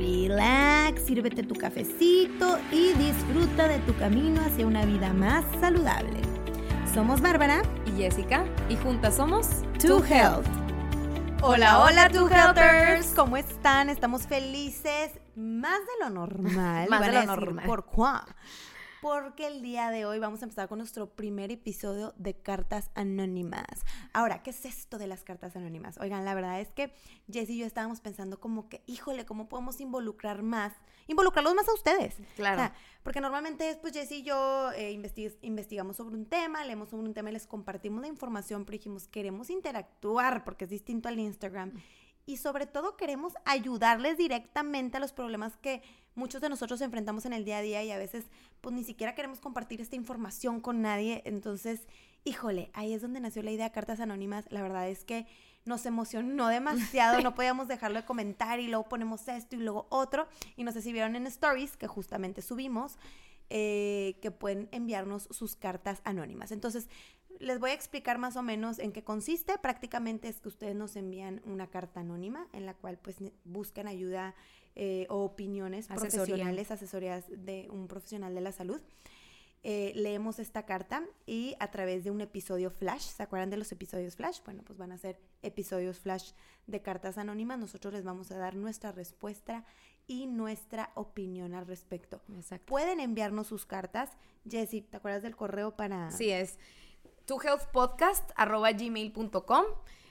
relax, sírvete tu cafecito y disfruta de tu camino hacia una vida más saludable. Somos Bárbara y Jessica y juntas somos To Health. Hola, hola, To Healthers. ¿Cómo están? Estamos felices, más de lo normal. más de lo normal. ¿Por qué? Porque el día de hoy vamos a empezar con nuestro primer episodio de cartas anónimas. Ahora, ¿qué es esto de las cartas anónimas? Oigan, la verdad es que Jess y yo estábamos pensando como que, híjole, ¿cómo podemos involucrar más? Involucrarlos más a ustedes. Claro. porque normalmente pues Jess y yo eh, investigamos sobre un tema, leemos sobre un tema y les compartimos la información, pero dijimos, queremos interactuar porque es distinto al Instagram. Y sobre todo queremos ayudarles directamente a los problemas que muchos de nosotros enfrentamos en el día a día y a veces pues ni siquiera queremos compartir esta información con nadie. Entonces, híjole, ahí es donde nació la idea de Cartas Anónimas. La verdad es que nos emocionó demasiado, no podíamos dejarlo de comentar y luego ponemos esto y luego otro. Y no sé si vieron en Stories, que justamente subimos, eh, que pueden enviarnos sus cartas anónimas. Entonces, les voy a explicar más o menos en qué consiste. Prácticamente es que ustedes nos envían una carta anónima en la cual pues buscan ayuda eh, o opiniones profesionales, asesorías de un profesional de la salud. Eh, leemos esta carta y a través de un episodio flash, ¿se acuerdan de los episodios flash? Bueno, pues van a ser episodios flash de cartas anónimas. Nosotros les vamos a dar nuestra respuesta y nuestra opinión al respecto. Exacto. Pueden enviarnos sus cartas. Jessy, ¿te acuerdas del correo para...? Sí, es tuhealthpodcast.gmail.com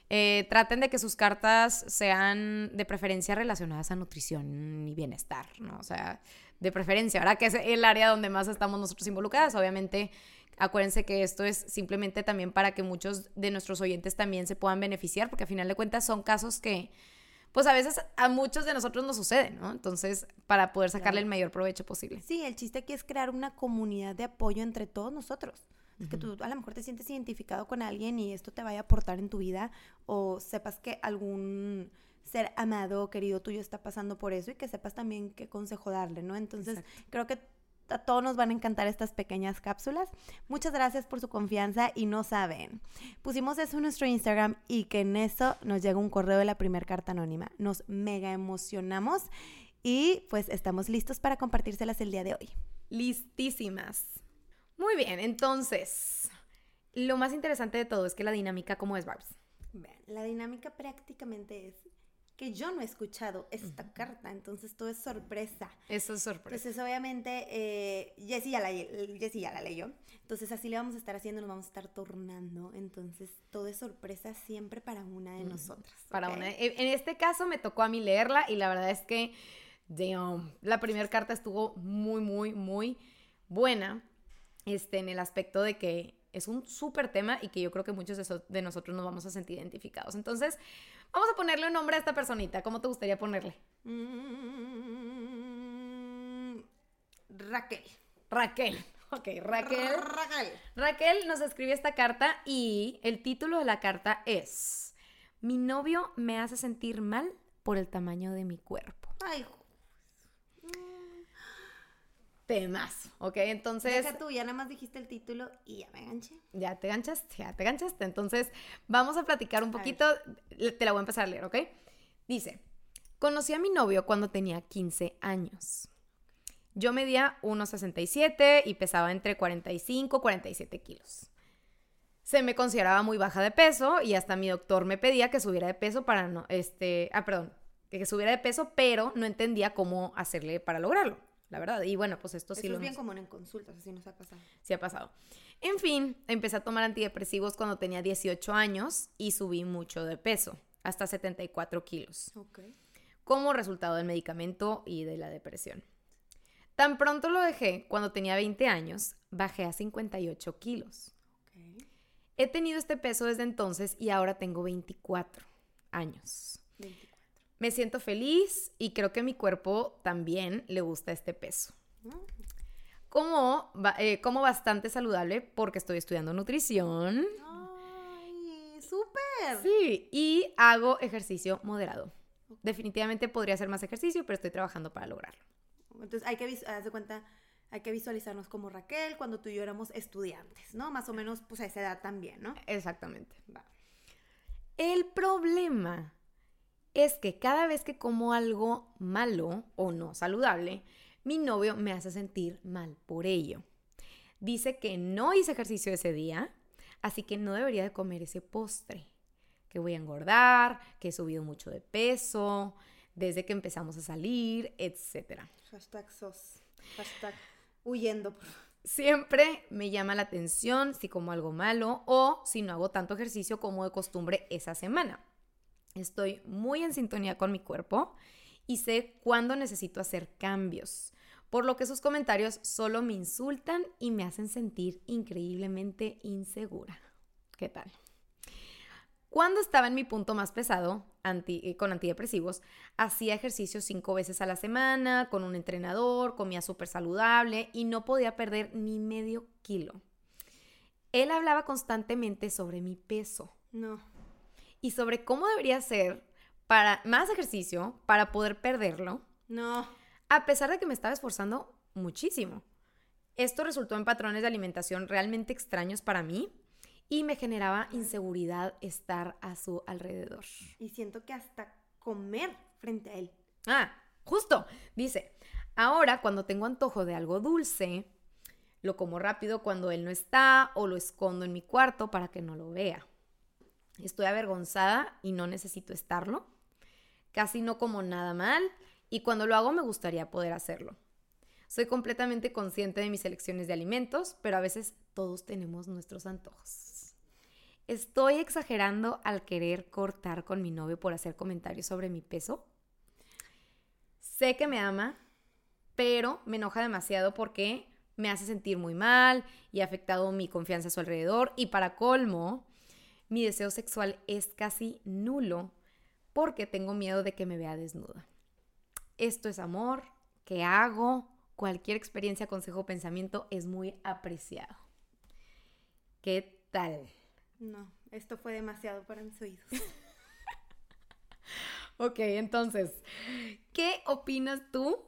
eh, traten de que sus cartas sean de preferencia relacionadas a nutrición y bienestar, ¿no? O sea, de preferencia, ahora que es el área donde más estamos nosotros involucradas, obviamente acuérdense que esto es simplemente también para que muchos de nuestros oyentes también se puedan beneficiar, porque a final de cuentas son casos que, pues a veces a muchos de nosotros nos suceden, ¿no? Entonces, para poder sacarle el mayor provecho posible. Sí, el chiste aquí es crear una comunidad de apoyo entre todos nosotros que tú a lo mejor te sientes identificado con alguien y esto te vaya a aportar en tu vida o sepas que algún ser amado o querido tuyo está pasando por eso y que sepas también qué consejo darle, ¿no? Entonces, creo que a todos nos van a encantar estas pequeñas cápsulas. Muchas gracias por su confianza y no saben. Pusimos eso en nuestro Instagram y que en eso nos llega un correo de la primera carta anónima. Nos mega emocionamos y pues estamos listos para compartírselas el día de hoy. Listísimas. Muy bien, entonces, lo más interesante de todo es que la dinámica, ¿cómo es, Barbs? La dinámica prácticamente es que yo no he escuchado esta carta, entonces todo es sorpresa. Eso es sorpresa. Entonces, obviamente, eh, Jessie, ya la, ya la leyó. Entonces, así le vamos a estar haciendo, nos vamos a estar tornando. Entonces, todo es sorpresa siempre para una de nosotras. Para una. En este caso, me tocó a mí leerla y la verdad es que, damn, la primera carta estuvo muy, muy, muy buena este, en el aspecto de que es un súper tema y que yo creo que muchos de, nosotros nos vamos a sentir identificados. Entonces, vamos a ponerle un nombre a esta personita. ¿Cómo te gustaría ponerle? Mm, Raquel. Raquel. Ok, Raquel. Raquel. Raquel nos escribe esta carta y el título de la carta es Mi novio me hace sentir mal por el tamaño de mi cuerpo. Ay, temas, ¿ok? Entonces... Deja tú, ya nada más dijiste el título y ya me ganché. Ya te ganchaste, ya te ganchaste. Entonces, vamos a platicar un poquito, te la voy a empezar a leer, ¿ok? Dice, conocí a mi novio cuando tenía 15 años. Yo medía 1,67 y pesaba entre 45 y 47 kilos. Se me consideraba muy baja de peso y hasta mi doctor me pedía que subiera de peso para no, este, ah, perdón, que subiera de peso, pero no entendía cómo hacerle para lograrlo la verdad. Y bueno, pues esto sí lo es bien común en consultas, así nos ha pasado. Sí ha pasado. En fin, empecé a tomar antidepresivos cuando tenía 18 años y subí mucho de peso, hasta 74 kilos. Ok. Como resultado del medicamento y de la depresión. Tan pronto lo dejé, cuando tenía 20 años, bajé a 58 kilos. Okay. He tenido este peso desde entonces y ahora tengo 24 años. 24. Me siento feliz y creo que mi cuerpo también le gusta este peso. Como, eh, como bastante saludable porque estoy estudiando nutrición. Ay, súper. Sí, y hago ejercicio moderado. Definitivamente podría hacer más ejercicio, pero estoy trabajando para lograrlo. Entonces hay que, de cuenta, hay que visualizarnos como Raquel cuando tú y yo éramos estudiantes, ¿no? Más o menos, pues a esa edad también, ¿no? Exactamente. Va. El problema es que cada vez que como algo malo o no saludable, mi novio me hace sentir mal por ello. Dice que no hice ejercicio ese día, así que no debería de comer ese postre, que voy a engordar, que he subido mucho de peso desde que empezamos a salir, etc. Hashtag sos. Hashtag huyendo. Siempre me llama la atención si como algo malo o si no hago tanto ejercicio como de costumbre esa semana. Estoy muy en sintonía con mi cuerpo y sé cuándo necesito hacer cambios, por lo que sus comentarios solo me insultan y me hacen sentir increíblemente insegura. ¿Qué tal? Cuando estaba en mi punto más pesado, eh, con antidepresivos, hacía ejercicio cinco veces a la semana, con un entrenador, comía súper saludable y no podía perder ni medio kilo. Él hablaba constantemente sobre mi peso No. Y sobre cómo debería ser para más ejercicio para poder perderlo, No. a pesar de que me estaba esforzando muchísimo. Esto resultó en patrones de alimentación realmente extraños para mí y me generaba inseguridad estar a su alrededor. Y siento que hasta comer frente a él. Ah, justo, dice, ahora cuando tengo antojo de algo dulce, lo como rápido cuando él no está o lo escondo en mi cuarto para que no lo vea. Estoy avergonzada y no necesito estarlo. Casi no como nada mal y cuando lo hago me gustaría poder hacerlo. Soy completamente consciente de mis elecciones de alimentos, pero a veces todos tenemos nuestros antojos. ¿Estoy exagerando al querer cortar con mi novio por hacer comentarios sobre mi peso? Sé que me ama, pero me enoja demasiado porque me hace sentir muy mal y ha afectado mi confianza a su alrededor. Y para colmo, mi deseo sexual es casi nulo porque tengo miedo de que me vea desnuda. Esto es amor, ¿qué hago? Cualquier experiencia, consejo pensamiento es muy apreciado. ¿Qué tal? No. Esto fue demasiado para mis oídos. Ok, entonces, ¿qué opinas tú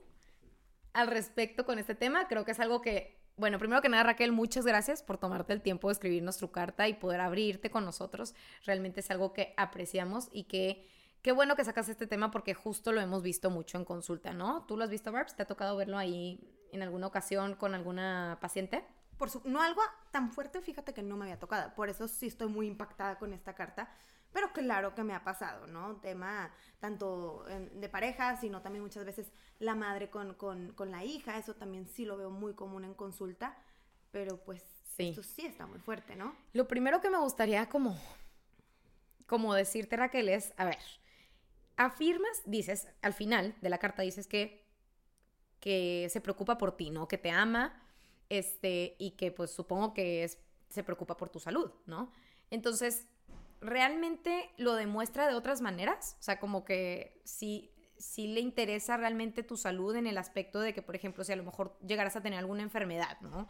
al respecto con este tema? Creo que es algo que, bueno, primero que nada, Raquel, muchas gracias por tomarte el tiempo de escribirnos tu carta y poder abrirte con nosotros. Realmente es algo que apreciamos y que qué bueno que sacas este tema porque justo lo hemos visto mucho en consulta, ¿no? ¿Tú lo has visto, Barbs? ¿Te ha tocado verlo ahí en alguna ocasión con alguna paciente? Por su, no algo tan fuerte, fíjate que no me había tocado. Por eso sí estoy muy impactada con esta carta. Pero claro que me ha pasado, ¿no? Tema tanto eh, de pareja, sino también muchas veces la madre con, con, con la hija. Eso también sí lo veo muy común en consulta. Pero pues Sí. esto sí está muy fuerte, ¿no? Lo primero que me gustaría como, como decirte, Raquel, es, a ver, afirmas, dices, al final de la carta dices que, que se preocupa por ti, ¿no? Que te ama, este, y que pues supongo que es, se preocupa por tu salud, ¿no? Entonces, ¿realmente lo demuestra de otras maneras? O sea, como que si, si le interesa realmente tu salud en el aspecto de que, por ejemplo, si a lo mejor llegaras a tener alguna enfermedad, ¿no?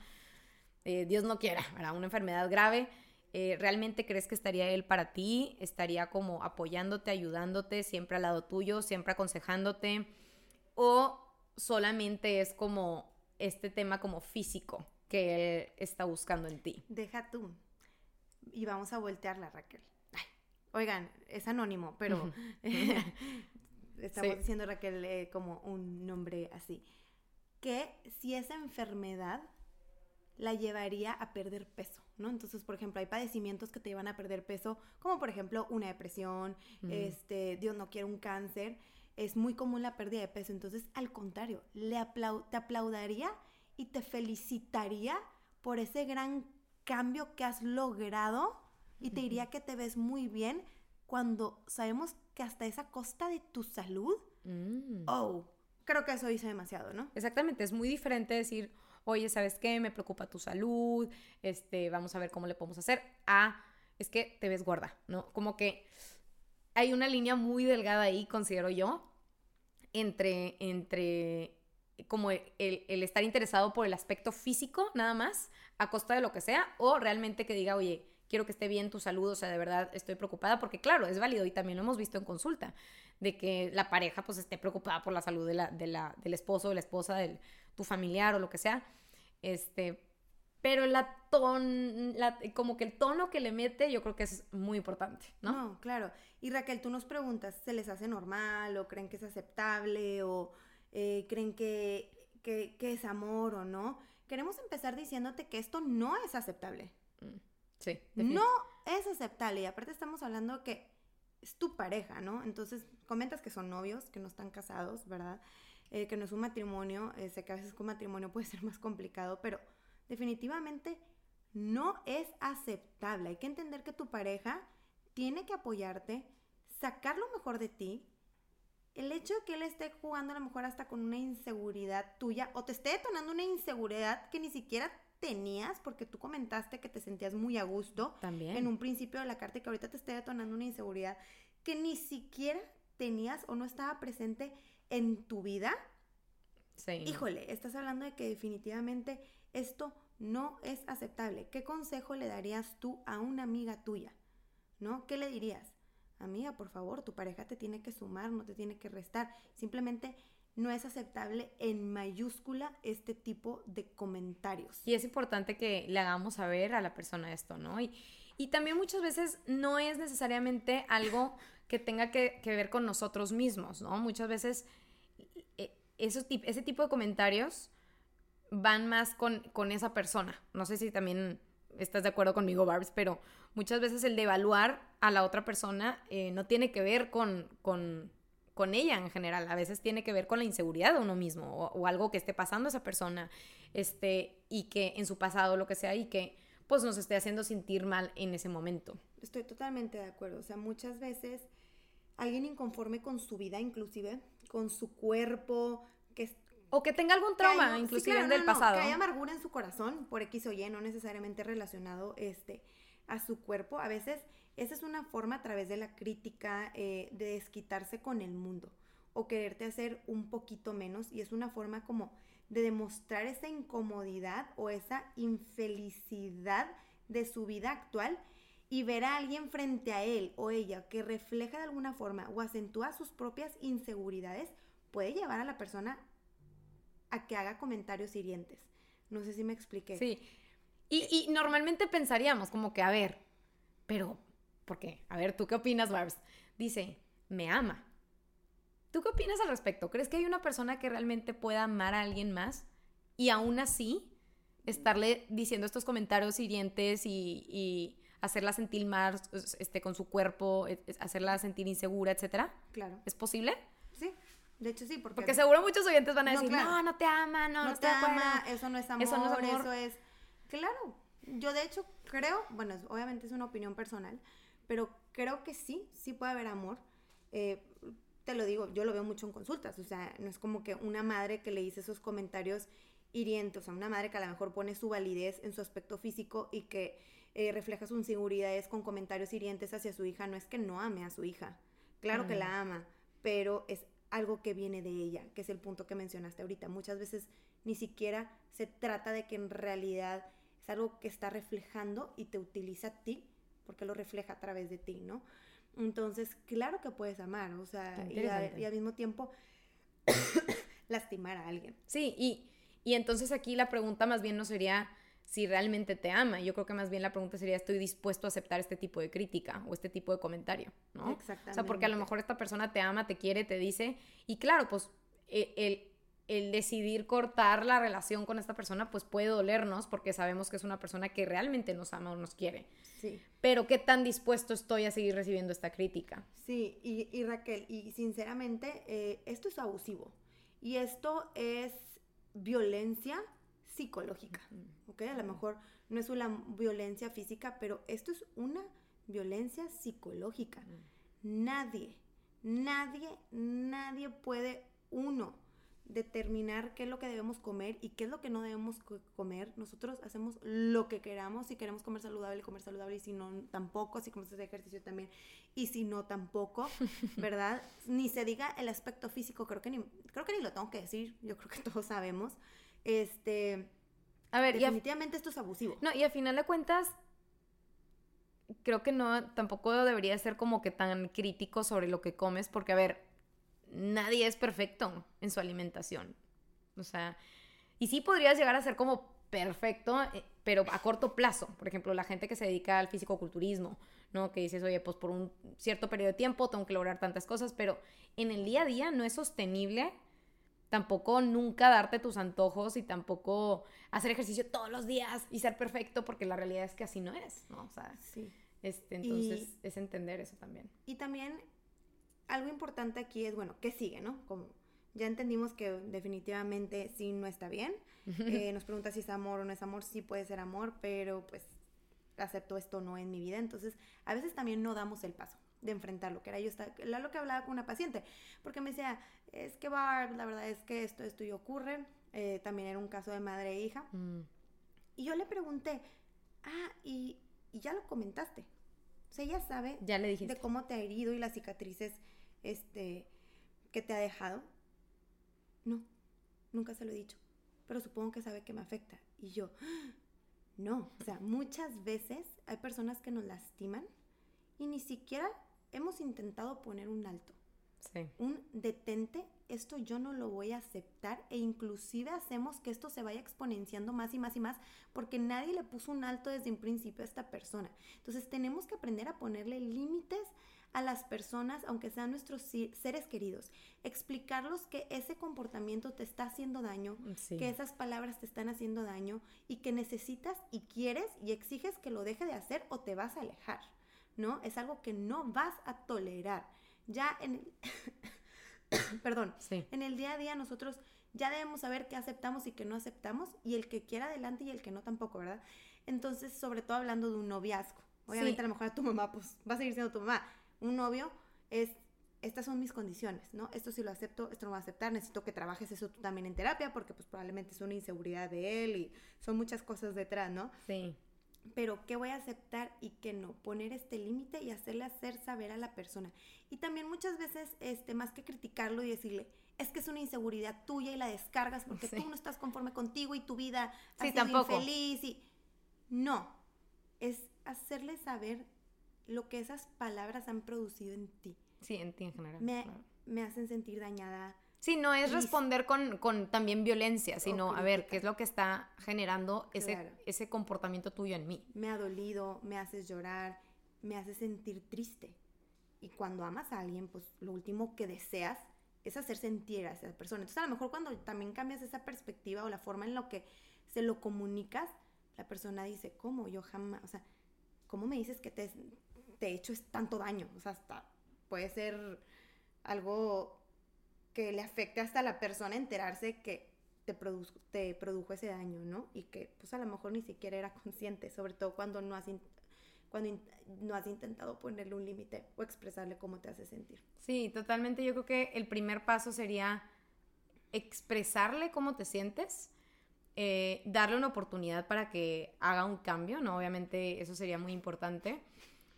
Eh, Dios no quiera, ¿verdad? Una enfermedad grave. eh, ¿Realmente crees que estaría él para ti? ¿Estaría como apoyándote, ayudándote, siempre al lado tuyo, siempre aconsejándote? ¿O solamente es como este tema como físico que él está buscando en ti? Deja tú. Y vamos a voltearla, Raquel. Oigan, es anónimo, pero estamos Sí. diciendo Raquel eh, como un nombre así. Que si esa enfermedad la llevaría a perder peso, ¿no? Entonces, por ejemplo, hay padecimientos que te llevan a perder peso, como por ejemplo una depresión, Mm. este, Dios no quiere un cáncer, es muy común la pérdida de peso. Entonces, al contrario, le aplau- te aplaudaría y te felicitaría por ese gran cambio que has logrado y te diría que te ves muy bien cuando sabemos que hasta esa costa de tu salud, Mm. oh, creo que eso dice demasiado, ¿no? Exactamente, es muy diferente decir, oye, ¿sabes qué? Me preocupa tu salud, este, vamos a ver cómo le podemos hacer. A, es que te ves gorda, ¿no? Como que hay una línea muy delgada ahí, considero yo, entre, entre como el, el, estar interesado por el aspecto físico nada más, a costa de lo que sea, o realmente que diga, oye, quiero que esté bien tu salud, o sea, de verdad estoy preocupada, porque claro, es válido y también lo hemos visto en consulta, de que la pareja pues esté preocupada por la salud de la, de la, del esposo, de la esposa, de tu familiar o lo que sea, este, pero la ton, la, como que el tono que le mete yo creo que es muy importante, ¿no? No, claro. Y Raquel, tú nos preguntas, ¿se les hace normal o creen que es aceptable o eh, creen que, que, es amor o no? Queremos empezar diciéndote que esto no es aceptable. Mm, sí. No es aceptable y aparte estamos hablando que es tu pareja, ¿no? Entonces comentas que son novios, que no están casados, ¿verdad? Eh, que no es un matrimonio, eh, sé que a veces con matrimonio puede ser más complicado, pero definitivamente no es aceptable. Hay que entender que tu pareja tiene que apoyarte, sacar lo mejor de ti. El hecho de que él esté jugando a lo mejor hasta con una inseguridad tuya o te esté detonando una inseguridad que ni siquiera tenías porque tú comentaste que te sentías muy a gusto También. en un principio de la carta y que ahorita te esté detonando una inseguridad que ni siquiera tenías o no estaba presente en tu vida. Sí. Híjole, estás hablando de que definitivamente esto no es aceptable. ¿Qué consejo le darías tú a una amiga tuya? ¿No? ¿Qué le dirías? Amiga, por favor, tu pareja te tiene que sumar, no te tiene que restar. Simplemente no es aceptable en mayúscula este tipo de comentarios. Y es importante que le hagamos saber a la persona esto, ¿no? Y, y también muchas veces no es necesariamente algo que tenga que, ver con nosotros mismos, ¿no? Muchas veces eh, ese tipo de comentarios van más con, con esa persona. No sé si también estás de acuerdo conmigo, Barbs, pero muchas veces el de evaluar a la otra persona eh, no tiene que ver con, con, con, ella en general. A veces tiene que ver con la inseguridad de uno mismo o, algo que esté pasando a esa persona este, y que en su pasado, lo que sea, y que pues nos esté haciendo sentir mal en ese momento. Estoy totalmente de acuerdo. O sea, muchas veces alguien inconforme con su vida, inclusive, con su cuerpo, que o que tenga algún trauma, inclusive del pasado. que haya amargura en su corazón por X o Y, no necesariamente relacionado este, a su cuerpo. A veces esa es una forma a través de la crítica eh, de desquitarse con el mundo o quererte hacer un poquito menos y es una forma como de demostrar esa incomodidad o esa infelicidad de su vida actual y ver a alguien frente a él o ella que refleja de alguna forma o acentúa sus propias inseguridades puede llevar a la persona a que haga comentarios hirientes. No sé si me expliqué. Sí. Y, normalmente pensaríamos como que, a ver, pero, ¿por qué? A ver, ¿tú qué opinas, Barbs? Dice, me ama. ¿Tú qué opinas al respecto? ¿Crees que hay una persona que realmente pueda amar a alguien más y aún así estarle diciendo estos comentarios hirientes y, hacerla sentir mal este, con su cuerpo, hacerla sentir insegura, etcétera? Claro. ¿Es posible? Sí. De hecho, sí, porque... Porque seguro muchos oyentes van a decir, no, no, te ama, no, no, te ama, eso no es amor, eso no es eso es... Claro, yo de hecho creo, bueno, obviamente es una opinión personal, pero creo que sí, sí puede haber amor. Eh, te lo digo, yo lo veo mucho en consultas, o sea, no es como que una madre que le dice esos comentarios hirientes, o sea, una madre que a lo mejor pone su validez en su aspecto físico y que eh, refleja sus inseguridades con comentarios hirientes hacia su hija, no es que no ame a su hija, claro que la ama, pero es algo que viene de ella, que es el punto que mencionaste ahorita. Muchas veces ni siquiera se trata de que en realidad algo que está reflejando y te utiliza a ti, porque lo refleja a través de ti, ¿no? Entonces, claro que puedes amar, o sea, y, al mismo tiempo lastimar a alguien. Sí, y, y entonces aquí la pregunta más bien no sería si realmente te ama. Yo creo que más bien la pregunta sería, ¿estoy dispuesto a aceptar este tipo de crítica o este tipo de comentario? ¿no? Exactamente. O sea, porque a lo mejor esta persona te ama, te quiere, te dice, y claro, pues e, el, el decidir cortar la relación con esta persona, pues puede dolernos porque sabemos que es una persona que realmente nos ama o nos quiere. Sí. Pero qué tan dispuesto estoy a seguir recibiendo esta crítica. Sí, y, y Raquel, y sinceramente, eh, esto es abusivo. Y esto es violencia psicológica, ¿ok? A lo mejor no es una violencia física, pero esto es una violencia psicológica. Nadie, nadie, nadie puede, uno, determinar qué es lo que debemos comer y qué es lo que no debemos comer. Nosotros hacemos lo que queramos, si queremos comer saludable, comer saludable, y si no, tampoco, si queremos hacer ejercicio también, y si no, tampoco, ¿verdad? ni se diga el aspecto físico, creo que ni, creo que ni lo tengo que decir, yo creo que todos sabemos. Este, a ver, definitivamente esto es abusivo. No, y al final de cuentas, creo que no, tampoco debería ser como que tan crítico sobre lo que comes, porque a ver, nadie es perfecto en su alimentación. O sea, y sí podrías llegar a ser como perfecto, eh, pero a corto plazo. Por ejemplo, la gente que se dedica al fisicoculturismo, ¿no? Que dices, oye, pues por un cierto periodo de tiempo tengo que lograr tantas cosas, pero en el día a día no es sostenible tampoco nunca darte tus antojos y tampoco hacer ejercicio todos los días y ser perfecto, porque la realidad es que así no es, ¿no? O sea, sí. este, entonces es entender eso también. Y también algo importante aquí es, bueno, ¿qué sigue, no? Como ya entendimos que definitivamente sí no está bien. Eh, nos pregunta si es amor o no es amor. Sí puede ser amor, pero pues acepto esto no en mi vida. Entonces, a veces también no damos el paso de enfrentarlo, que era yo era lo que hablaba con una paciente, porque me decía, es que Barb, la verdad es que esto, esto y ocurre. Eh, también era un caso de madre e hija. Mm. Y yo le pregunté, ah, y, y ya lo comentaste. O sea, ella sabe ya le de cómo te ha herido y las cicatrices este, que te ha dejado? No, nunca se lo he dicho, pero supongo que sabe que me afecta. Y yo, no, o sea, muchas veces hay personas que nos lastiman y ni siquiera hemos intentado poner un alto. Sí. Un detente, esto yo no lo voy a aceptar e inclusive hacemos que esto se vaya exponenciando más y más y más porque nadie le puso un alto desde un principio a esta persona. Entonces tenemos que aprender a ponerle límites a las personas, aunque sean nuestros seres queridos, explicarlos que ese comportamiento te está haciendo daño, que esas palabras te están haciendo daño y que necesitas y quieres y exiges que lo deje de hacer o te vas a alejar, ¿no? Es algo que no vas a tolerar. Ya en el, perdón, en el día a día nosotros ya debemos saber qué aceptamos y qué no aceptamos y el que quiera adelante y el que no tampoco, ¿verdad? Entonces, sobre todo hablando de un noviazgo. Obviamente a lo mejor a tu mamá, pues va a seguir siendo tu mamá, un novio es, estas son mis condiciones, ¿no? Esto sí lo acepto, esto no va a aceptar, necesito que trabajes eso tú también en terapia, porque pues probablemente es una inseguridad de él y son muchas cosas detrás, ¿no? Sí. Pero qué voy a aceptar y qué no, poner este límite y hacerle hacer saber a la persona. Y también muchas veces, este, más que criticarlo y decirle, es que es una inseguridad tuya y la descargas porque tú no estás conforme contigo y tu vida ha sido infeliz y no, es hacerle saber lo que esas palabras han producido en ti. Sí, en ti en general. Me, hacen sentir dañada. Sí, no es responder con, también violencia, sino a ver qué es lo que está generando ese, ese comportamiento tuyo en mí. Me ha dolido, me haces llorar, me hace sentir triste. Y cuando amas a alguien, pues lo último que deseas es hacer sentir a esa persona. Entonces, a lo mejor cuando también cambias esa perspectiva o la forma en la que se lo comunicas, la persona dice, ¿cómo? Yo jamás, o sea, ¿cómo me dices que te, te hecho es tanto daño. O sea, hasta puede ser algo que le afecte hasta a la persona enterarse que te, te produjo ese daño, ¿no? Y que pues a lo mejor ni siquiera era consciente, sobre todo cuando no has, cuando no has intentado ponerle un límite o expresarle cómo te hace sentir. Sí, totalmente. Yo creo que el primer paso sería expresarle cómo te sientes, eh, darle una oportunidad para que haga un cambio, ¿no? Obviamente eso sería muy importante.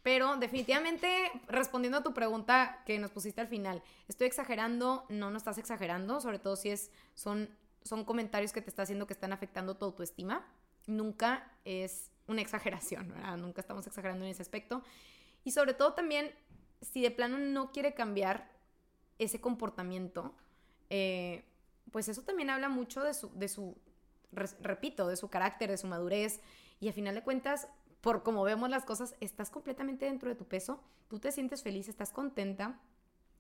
Pero definitivamente, respondiendo a tu pregunta que nos pusiste al final, estoy exagerando, no, no estás exagerando, sobre todo si es, son, son comentarios que te está haciendo que están afectando tu autoestima. Nunca es una exageración, ¿verdad? Nunca estamos exagerando en ese aspecto. Y sobre todo también, si de plano no quiere cambiar ese comportamiento, eh, pues eso también habla mucho de su, de su, repito, de su carácter, de su madurez. Y a final de cuentas, por como vemos las cosas, estás completamente dentro de tu peso, tú te sientes feliz, estás contenta,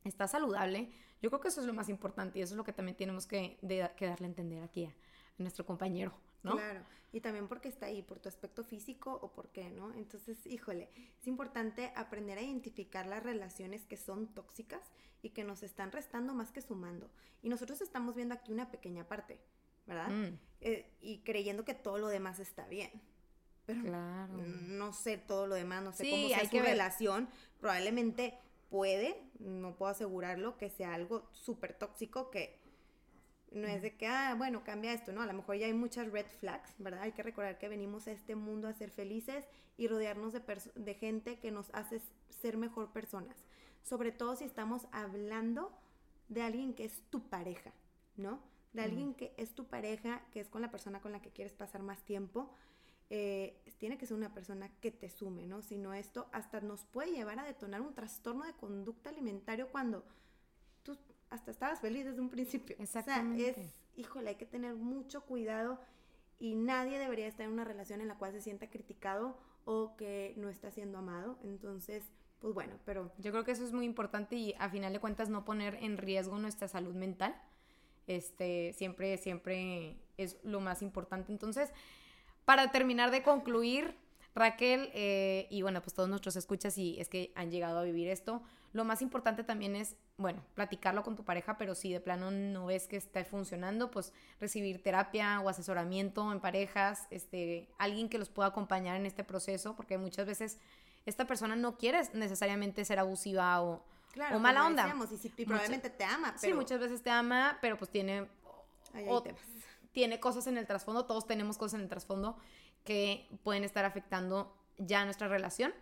estás saludable. Yo creo que eso es lo más importante y eso es lo que también tenemos que, darle a entender aquí a, nuestro compañero, ¿no? Claro, y también porque está ahí, por tu aspecto físico o por qué, ¿no? Entonces, híjole, es importante aprender a identificar las relaciones que son tóxicas y que nos están restando más que sumando. Y nosotros estamos viendo aquí una pequeña parte, ¿verdad? Mm. Eh, y creyendo que todo lo demás está bien pero claro. no sé todo lo demás, no sé cómo sea su relación. Probablemente puede, no puedo asegurarlo, que sea algo súper tóxico que No es de que, ah, bueno, cambia esto, ¿no? A lo mejor ya hay muchas red flags, ¿verdad? Hay que recordar que venimos a este mundo a ser felices y rodearnos de, de gente que nos hace ser mejor personas. Sobre todo si estamos hablando de alguien que es tu pareja, ¿no? De alguien que es tu pareja, que es con la persona con la que quieres pasar más tiempo. Eh, tiene que ser una persona que te sume, ¿no? Si no, esto hasta nos puede llevar a detonar un trastorno de conducta alimentario cuando tú hasta estabas feliz desde un principio. Exactamente. O sea, es, híjole, hay que tener mucho cuidado y nadie debería estar en una relación en la cual se sienta criticado o que no está siendo amado. Entonces, pues bueno, pero... Yo creo que eso es muy importante y a final de cuentas no poner en riesgo nuestra salud mental. Este, siempre, siempre es lo más importante. Entonces, para terminar de concluir, Raquel, eh, y bueno, pues todos nuestros escuchas y es que han llegado a vivir esto, lo más importante también es, bueno, platicarlo con tu pareja, pero si de plano no ves que está funcionando, pues recibir terapia o asesoramiento en parejas, este, alguien que los pueda acompañar en este proceso, porque muchas veces esta persona no quiere necesariamente ser abusiva o, o mala onda. y, probablemente te ama. Pero... Sí, muchas veces te ama, pero pues tiene... tiene cosas en el trasfondo, todos tenemos cosas en el trasfondo que pueden estar afectando ya nuestra relación.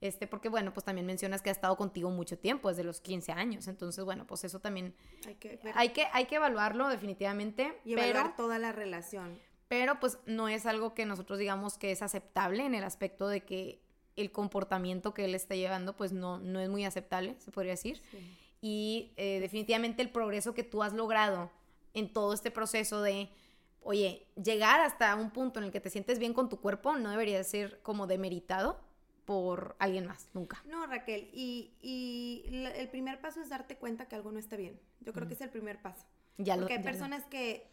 Este, porque bueno, pues también mencionas que ha estado contigo mucho tiempo, desde los 15 años. Entonces, bueno, pues eso también hay que, hay que, hay que evaluarlo definitivamente. Y evaluar toda la relación. Pero pues no es algo que nosotros digamos que es aceptable en el aspecto de que el comportamiento que él está llevando pues no, no es muy aceptable, se podría decir. Y eh, definitivamente el progreso que tú has logrado en todo este proceso de oye, llegar hasta un punto en el que te sientes bien con tu cuerpo no debería ser como demeritado por alguien más, nunca. No, Raquel, y, el primer paso es darte cuenta que algo no está bien. Yo creo que es el primer paso. Ya Porque hay personas que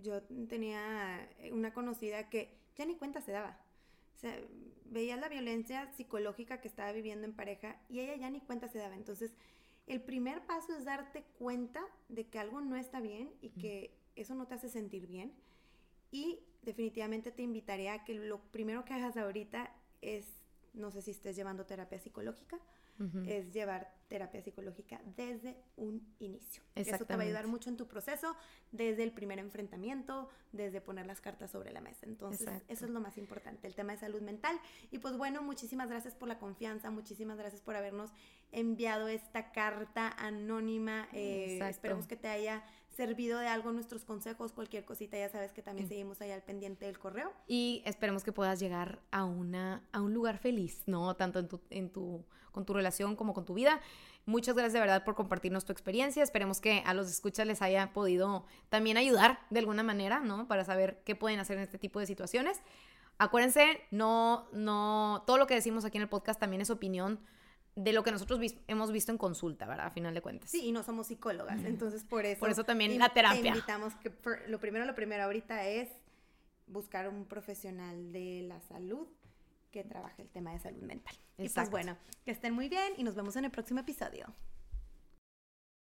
yo tenía una conocida que ya ni cuenta se daba. O sea, veía la violencia psicológica que estaba viviendo en pareja y ella ya ni cuenta se daba. Entonces, el primer paso es darte cuenta de que algo no está bien y que eso no te hace sentir bien. Y definitivamente te invitaría a que lo primero que hagas ahorita es, no sé si estés llevando terapia psicológica, es llevar terapia psicológica desde un inicio. Eso te va a ayudar mucho en tu proceso, desde el primer enfrentamiento, desde poner las cartas sobre la mesa. Entonces, eso es lo más importante, el tema de salud mental. Y pues bueno, muchísimas gracias por la confianza, muchísimas gracias por habernos enviado esta carta anónima. Eh, esperemos que te haya servido de algo nuestros consejos, cualquier cosita, ya sabes que también seguimos ahí al pendiente del correo. Y esperemos que puedas llegar a, una, a un lugar feliz, ¿no? Tanto en tu, en tu, con tu relación como con tu vida. Muchas gracias de verdad por compartirnos tu experiencia. Esperemos que a los escuchas les haya podido también ayudar de alguna manera, ¿no? Para saber qué pueden hacer en este tipo de situaciones. Acuérdense, no, no, todo lo que decimos aquí en el podcast también es opinión de lo que nosotros hemos visto en consulta, ¿verdad? A final de cuentas. Sí, y no somos psicólogas, entonces por eso. Por eso también la terapia. Te invitamos que lo primero, lo primero ahorita es buscar un profesional de la salud que trabaje el tema de salud mental. Exacto. Y pues bueno, que estén muy bien y nos vemos en el próximo episodio.